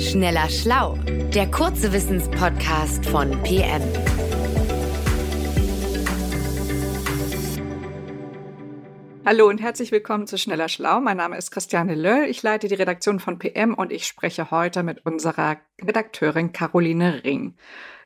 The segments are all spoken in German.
Schneller Schlau, der kurze Wissenspodcast von PM. Hallo und herzlich willkommen zu Schneller Schlau. Mein Name ist Christiane Löll. Ich leite die Redaktion von PM und ich spreche heute mit unserer Redakteurin Caroline Ring.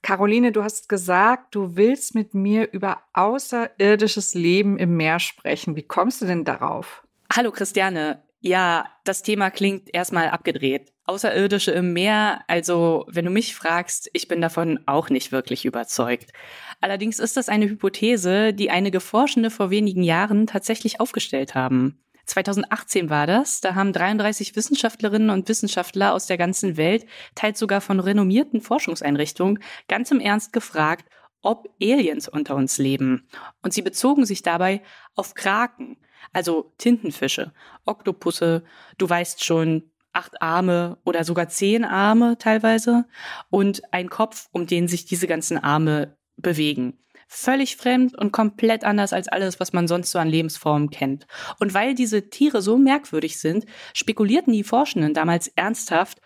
Caroline, du hast gesagt, du willst mit mir über außerirdisches Leben im Meer sprechen. Wie kommst du denn darauf? Hallo Christiane. Ja, das Thema klingt erstmal abgedreht. Außerirdische im Meer, also wenn du mich fragst, ich bin davon auch nicht wirklich überzeugt. Allerdings ist das eine Hypothese, die einige Forschende vor wenigen Jahren tatsächlich aufgestellt haben. 2018 war das. Da haben 33 Wissenschaftlerinnen und Wissenschaftler aus der ganzen Welt, teils sogar von renommierten Forschungseinrichtungen, ganz im Ernst gefragt, ob Aliens unter uns leben. Und sie bezogen sich dabei auf Kraken, also Tintenfische, Oktopusse, du weißt schon, acht Arme oder sogar zehn Arme teilweise und ein Kopf, um den sich diese ganzen Arme bewegen. Völlig fremd und komplett anders als alles, was man sonst so an Lebensformen kennt. Und weil diese Tiere so merkwürdig sind, spekulierten die Forschenden damals ernsthaft,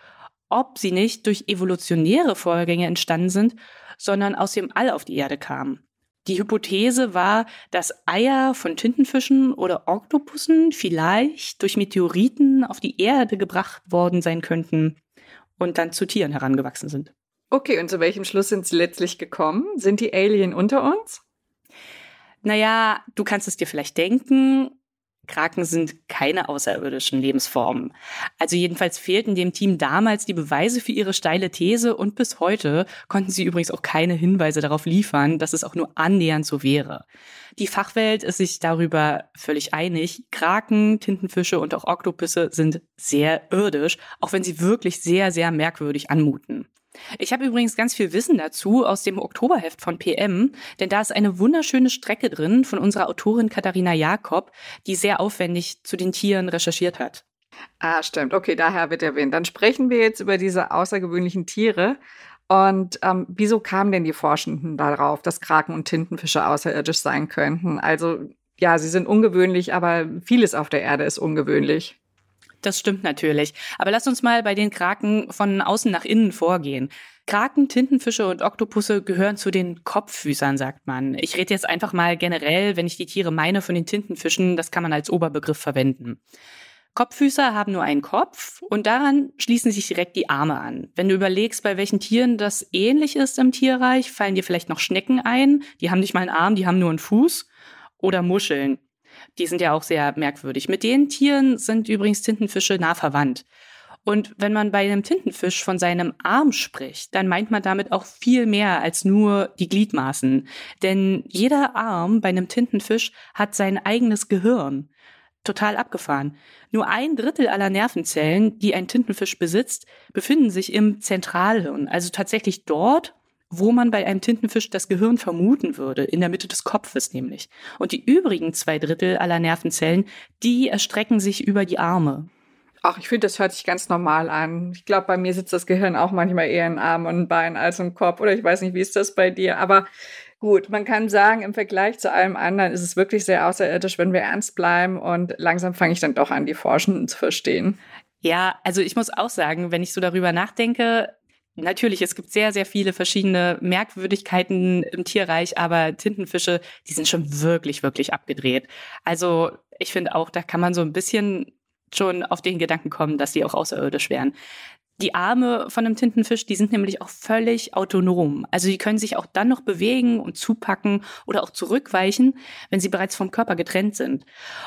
ob sie nicht durch evolutionäre Vorgänge entstanden sind, sondern aus dem All auf die Erde kamen. Die Hypothese war, dass Eier von Tintenfischen oder Oktopussen vielleicht durch Meteoriten auf die Erde gebracht worden sein könnten und dann zu Tieren herangewachsen sind. Okay, und zu welchem Schluss sind Sie letztlich gekommen? Sind die Alien unter uns? Naja, du kannst es dir vielleicht denken, Kraken sind keine außerirdischen Lebensformen. Also jedenfalls fehlten dem Team damals die Beweise für ihre steile These und bis heute konnten sie übrigens auch keine Hinweise darauf liefern, dass es auch nur annähernd so wäre. Die Fachwelt ist sich darüber völlig einig. Kraken, Tintenfische und auch Oktopüsse sind sehr irdisch, auch wenn sie wirklich sehr, sehr merkwürdig anmuten. Ich habe übrigens ganz viel Wissen dazu aus dem Oktoberheft von PM, denn da ist eine wunderschöne Strecke drin von unserer Autorin Katharina Jakob, die sehr aufwendig zu den Tieren recherchiert hat. Ah, stimmt. Okay, daher wird erwähnt. Dann sprechen wir jetzt über diese außergewöhnlichen Tiere. Und ähm, wieso kamen denn die Forschenden darauf, dass Kraken und Tintenfische außerirdisch sein könnten? Also ja, sie sind ungewöhnlich, aber vieles auf der Erde ist ungewöhnlich. Das stimmt natürlich. Aber lass uns mal bei den Kraken von außen nach innen vorgehen. Kraken, Tintenfische und Oktopusse gehören zu den Kopffüßern, sagt man. Ich rede jetzt einfach mal generell, wenn ich die Tiere meine von den Tintenfischen, das kann man als Oberbegriff verwenden. Kopffüßer haben nur einen Kopf und daran schließen sich direkt die Arme an. Wenn du überlegst, bei welchen Tieren das ähnlich ist im Tierreich, fallen dir vielleicht noch Schnecken ein. Die haben nicht mal einen Arm, die haben nur einen Fuß. Oder Muscheln. Die sind ja auch sehr merkwürdig. Mit den Tieren sind übrigens Tintenfische nah verwandt. Und wenn man bei einem Tintenfisch von seinem Arm spricht, dann meint man damit auch viel mehr als nur die Gliedmaßen. Denn jeder Arm bei einem Tintenfisch hat sein eigenes Gehirn. Total abgefahren. Nur ein Drittel aller Nervenzellen, die ein Tintenfisch besitzt, befinden sich im Zentralhirn, also tatsächlich dort, wo man bei einem Tintenfisch das Gehirn vermuten würde, in der Mitte des Kopfes nämlich. Und die übrigen zwei Drittel aller Nervenzellen, die erstrecken sich über die Arme. Ach, ich finde, das hört sich ganz normal an. Ich glaube, bei mir sitzt das Gehirn auch manchmal eher in Arm und Bein als im Kopf. Oder ich weiß nicht, wie ist das bei dir? Aber gut, man kann sagen, im Vergleich zu allem anderen ist es wirklich sehr außerirdisch, wenn wir ernst bleiben. Und langsam fange ich dann doch an, die Forschenden zu verstehen. Ja, also ich muss auch sagen, wenn ich so darüber nachdenke, Natürlich, es gibt sehr, sehr viele verschiedene Merkwürdigkeiten im Tierreich, aber Tintenfische, die sind schon wirklich, wirklich abgedreht. Also ich finde auch, da kann man so ein bisschen schon auf den Gedanken kommen, dass sie auch außerirdisch wären. Die Arme von einem Tintenfisch, die sind nämlich auch völlig autonom. Also die können sich auch dann noch bewegen und zupacken oder auch zurückweichen, wenn sie bereits vom Körper getrennt sind.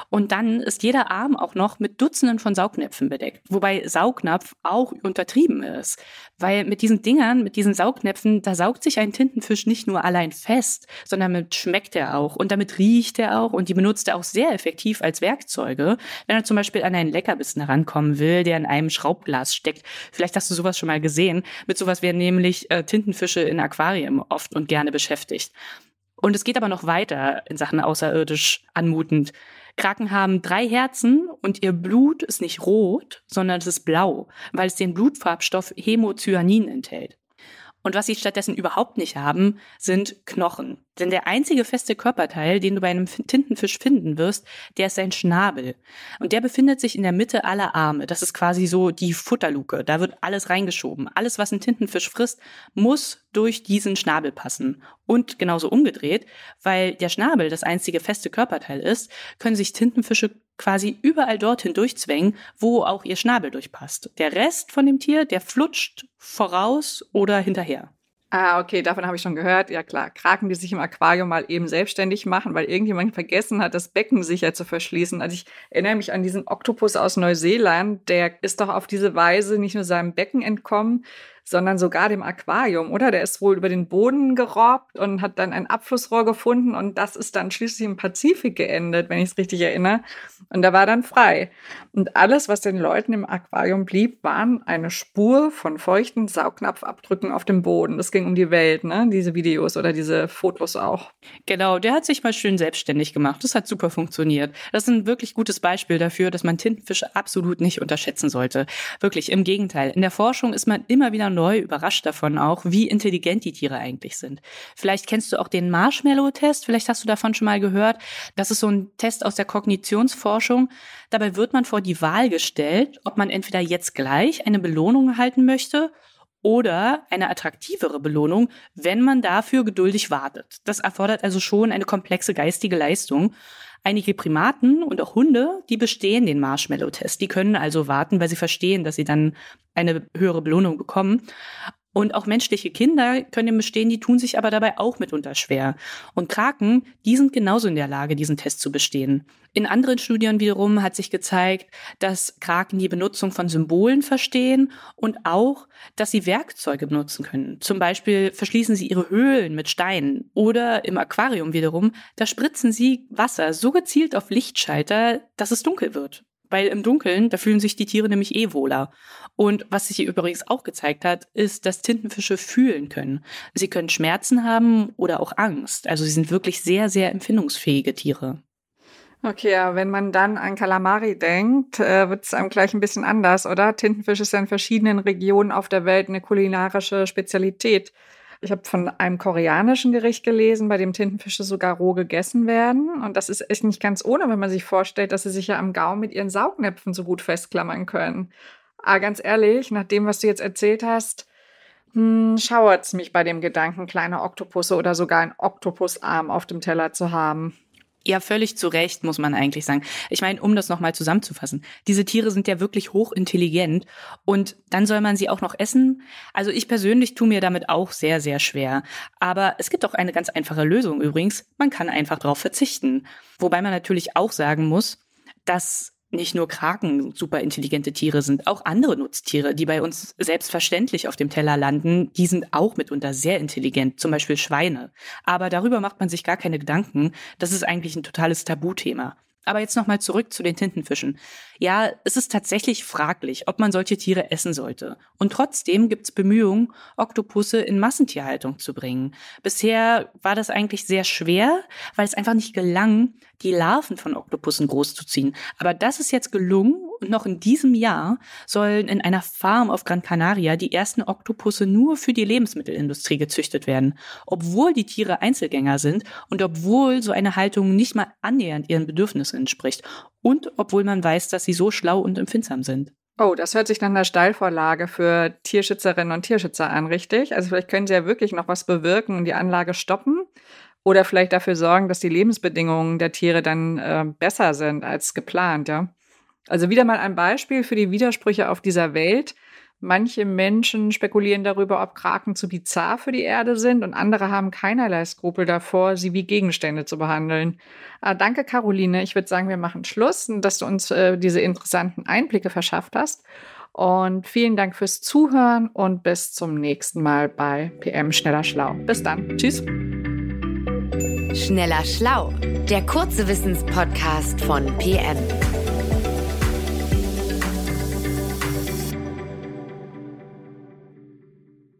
Und dann ist jeder Arm auch noch mit Dutzenden von Saugnäpfen bedeckt. Wobei Saugnapf auch untertrieben ist. Weil mit diesen Dingern, mit diesen Saugnäpfen, da saugt sich ein Tintenfisch nicht nur allein fest, sondern damit schmeckt er auch und damit riecht er auch und die benutzt er auch sehr effektiv als Werkzeuge, wenn er zum Beispiel an einen Leckerbissen herankommen will, der in einem Schraubglas steckt Vielleicht hast du sowas schon mal gesehen. Mit sowas werden nämlich äh, Tintenfische in Aquarien oft und gerne beschäftigt. Und es geht aber noch weiter in Sachen außerirdisch anmutend. Kraken haben drei Herzen und ihr Blut ist nicht rot, sondern es ist blau, weil es den Blutfarbstoff Hämocyanin enthält. Und was sie stattdessen überhaupt nicht haben, sind Knochen. Denn der einzige feste Körperteil, den du bei einem Tintenfisch finden wirst, der ist sein Schnabel. Und der befindet sich in der Mitte aller Arme. Das ist quasi so die Futterluke. Da wird alles reingeschoben. Alles, was ein Tintenfisch frisst, muss durch diesen Schnabel passen. Und genauso umgedreht, weil der Schnabel das einzige feste Körperteil ist, können sich Tintenfische quasi überall dorthin durchzwängen, wo auch ihr Schnabel durchpasst. Der Rest von dem Tier, der flutscht voraus oder hinterher. Ah, okay, davon habe ich schon gehört. Ja klar, Kraken, die sich im Aquarium mal eben selbstständig machen, weil irgendjemand vergessen hat, das Becken sicher zu verschließen. Also ich erinnere mich an diesen Oktopus aus Neuseeland, der ist doch auf diese Weise nicht nur seinem Becken entkommen, sondern sogar dem Aquarium, oder? Der ist wohl über den Boden gerobbt und hat dann ein Abflussrohr gefunden und das ist dann schließlich im Pazifik geendet, wenn ich es richtig erinnere. Und da war dann frei. Und alles, was den Leuten im Aquarium blieb, waren eine Spur von feuchten Saugnapfabdrücken auf dem Boden. Das ging um die Welt, ne? Diese Videos oder diese Fotos auch. Genau, der hat sich mal schön selbstständig gemacht. Das hat super funktioniert. Das ist ein wirklich gutes Beispiel dafür, dass man Tintenfische absolut nicht unterschätzen sollte. Wirklich, im Gegenteil. In der Forschung ist man immer wieder neu überrascht davon auch, wie intelligent die Tiere eigentlich sind. Vielleicht kennst du auch den Marshmallow-Test, vielleicht hast du davon schon mal gehört. Das ist so ein Test aus der Kognitionsforschung. Dabei wird man vor die Wahl gestellt, ob man entweder jetzt gleich eine Belohnung erhalten möchte oder eine attraktivere Belohnung, wenn man dafür geduldig wartet. Das erfordert also schon eine komplexe geistige Leistung. Einige Primaten und auch Hunde, die bestehen den Marshmallow-Test. Die können also warten, weil sie verstehen, dass sie dann eine höhere Belohnung bekommen. Und auch menschliche Kinder können dem bestehen, die tun sich aber dabei auch mitunter schwer. Und Kraken, die sind genauso in der Lage, diesen Test zu bestehen. In anderen Studien wiederum hat sich gezeigt, dass Kraken die Benutzung von Symbolen verstehen und auch, dass sie Werkzeuge benutzen können. Zum Beispiel verschließen sie ihre Höhlen mit Steinen oder im Aquarium wiederum, da spritzen sie Wasser so gezielt auf Lichtschalter, dass es dunkel wird. Weil im Dunkeln, da fühlen sich die Tiere nämlich eh wohler. Und was sich hier übrigens auch gezeigt hat, ist, dass Tintenfische fühlen können. Sie können Schmerzen haben oder auch Angst. Also sie sind wirklich sehr, sehr empfindungsfähige Tiere. Okay, wenn man dann an Kalamari denkt, äh, wird es einem gleich ein bisschen anders, oder? Tintenfisch ist ja in verschiedenen Regionen auf der Welt eine kulinarische Spezialität. Ich habe von einem koreanischen Gericht gelesen, bei dem Tintenfische sogar roh gegessen werden. Und das ist echt nicht ganz ohne, wenn man sich vorstellt, dass sie sich ja am Gaumen mit ihren Saugnäpfen so gut festklammern können. Aber ganz ehrlich, nach dem, was du jetzt erzählt hast, hm, schauert es mich bei dem Gedanken, kleine Oktopusse oder sogar ein Oktopusarm auf dem Teller zu haben. Ja, völlig zu Recht, muss man eigentlich sagen. Ich meine, um das nochmal zusammenzufassen. Diese Tiere sind ja wirklich hochintelligent und dann soll man sie auch noch essen. Also ich persönlich tue mir damit auch sehr, sehr schwer. Aber es gibt auch eine ganz einfache Lösung übrigens. Man kann einfach darauf verzichten. Wobei man natürlich auch sagen muss, dass nicht nur Kraken super intelligente Tiere sind, auch andere Nutztiere, die bei uns selbstverständlich auf dem Teller landen, die sind auch mitunter sehr intelligent, zum Beispiel Schweine. Aber darüber macht man sich gar keine Gedanken. Das ist eigentlich ein totales Tabuthema. Aber jetzt nochmal zurück zu den Tintenfischen. Ja, es ist tatsächlich fraglich, ob man solche Tiere essen sollte. Und trotzdem gibt es Bemühungen, Oktopusse in Massentierhaltung zu bringen. Bisher war das eigentlich sehr schwer, weil es einfach nicht gelang, die Larven von Oktopussen großzuziehen. Aber das ist jetzt gelungen und noch in diesem Jahr sollen in einer Farm auf Gran Canaria die ersten Oktopusse nur für die Lebensmittelindustrie gezüchtet werden. Obwohl die Tiere Einzelgänger sind und obwohl so eine Haltung nicht mal annähernd ihren Bedürfnissen entspricht. Und obwohl man weiß, dass sie so schlau und empfindsam sind. Oh, das hört sich nach einer Steilvorlage für Tierschützerinnen und Tierschützer an, richtig? Also vielleicht können sie ja wirklich noch was bewirken und die Anlage stoppen. Oder vielleicht dafür sorgen, dass die Lebensbedingungen der Tiere dann äh, besser sind als geplant, ja. Also wieder mal ein Beispiel für die Widersprüche auf dieser Welt. Manche Menschen spekulieren darüber, ob Kraken zu bizarr für die Erde sind und andere haben keinerlei Skrupel davor, sie wie Gegenstände zu behandeln. Ah, danke, Caroline. Ich würde sagen, wir machen Schluss, dass du uns äh, diese interessanten Einblicke verschafft hast. Und vielen Dank fürs Zuhören und bis zum nächsten Mal bei PM Schneller Schlau. Bis dann. Tschüss. Schneller Schlau, der kurze Wissenspodcast von PM.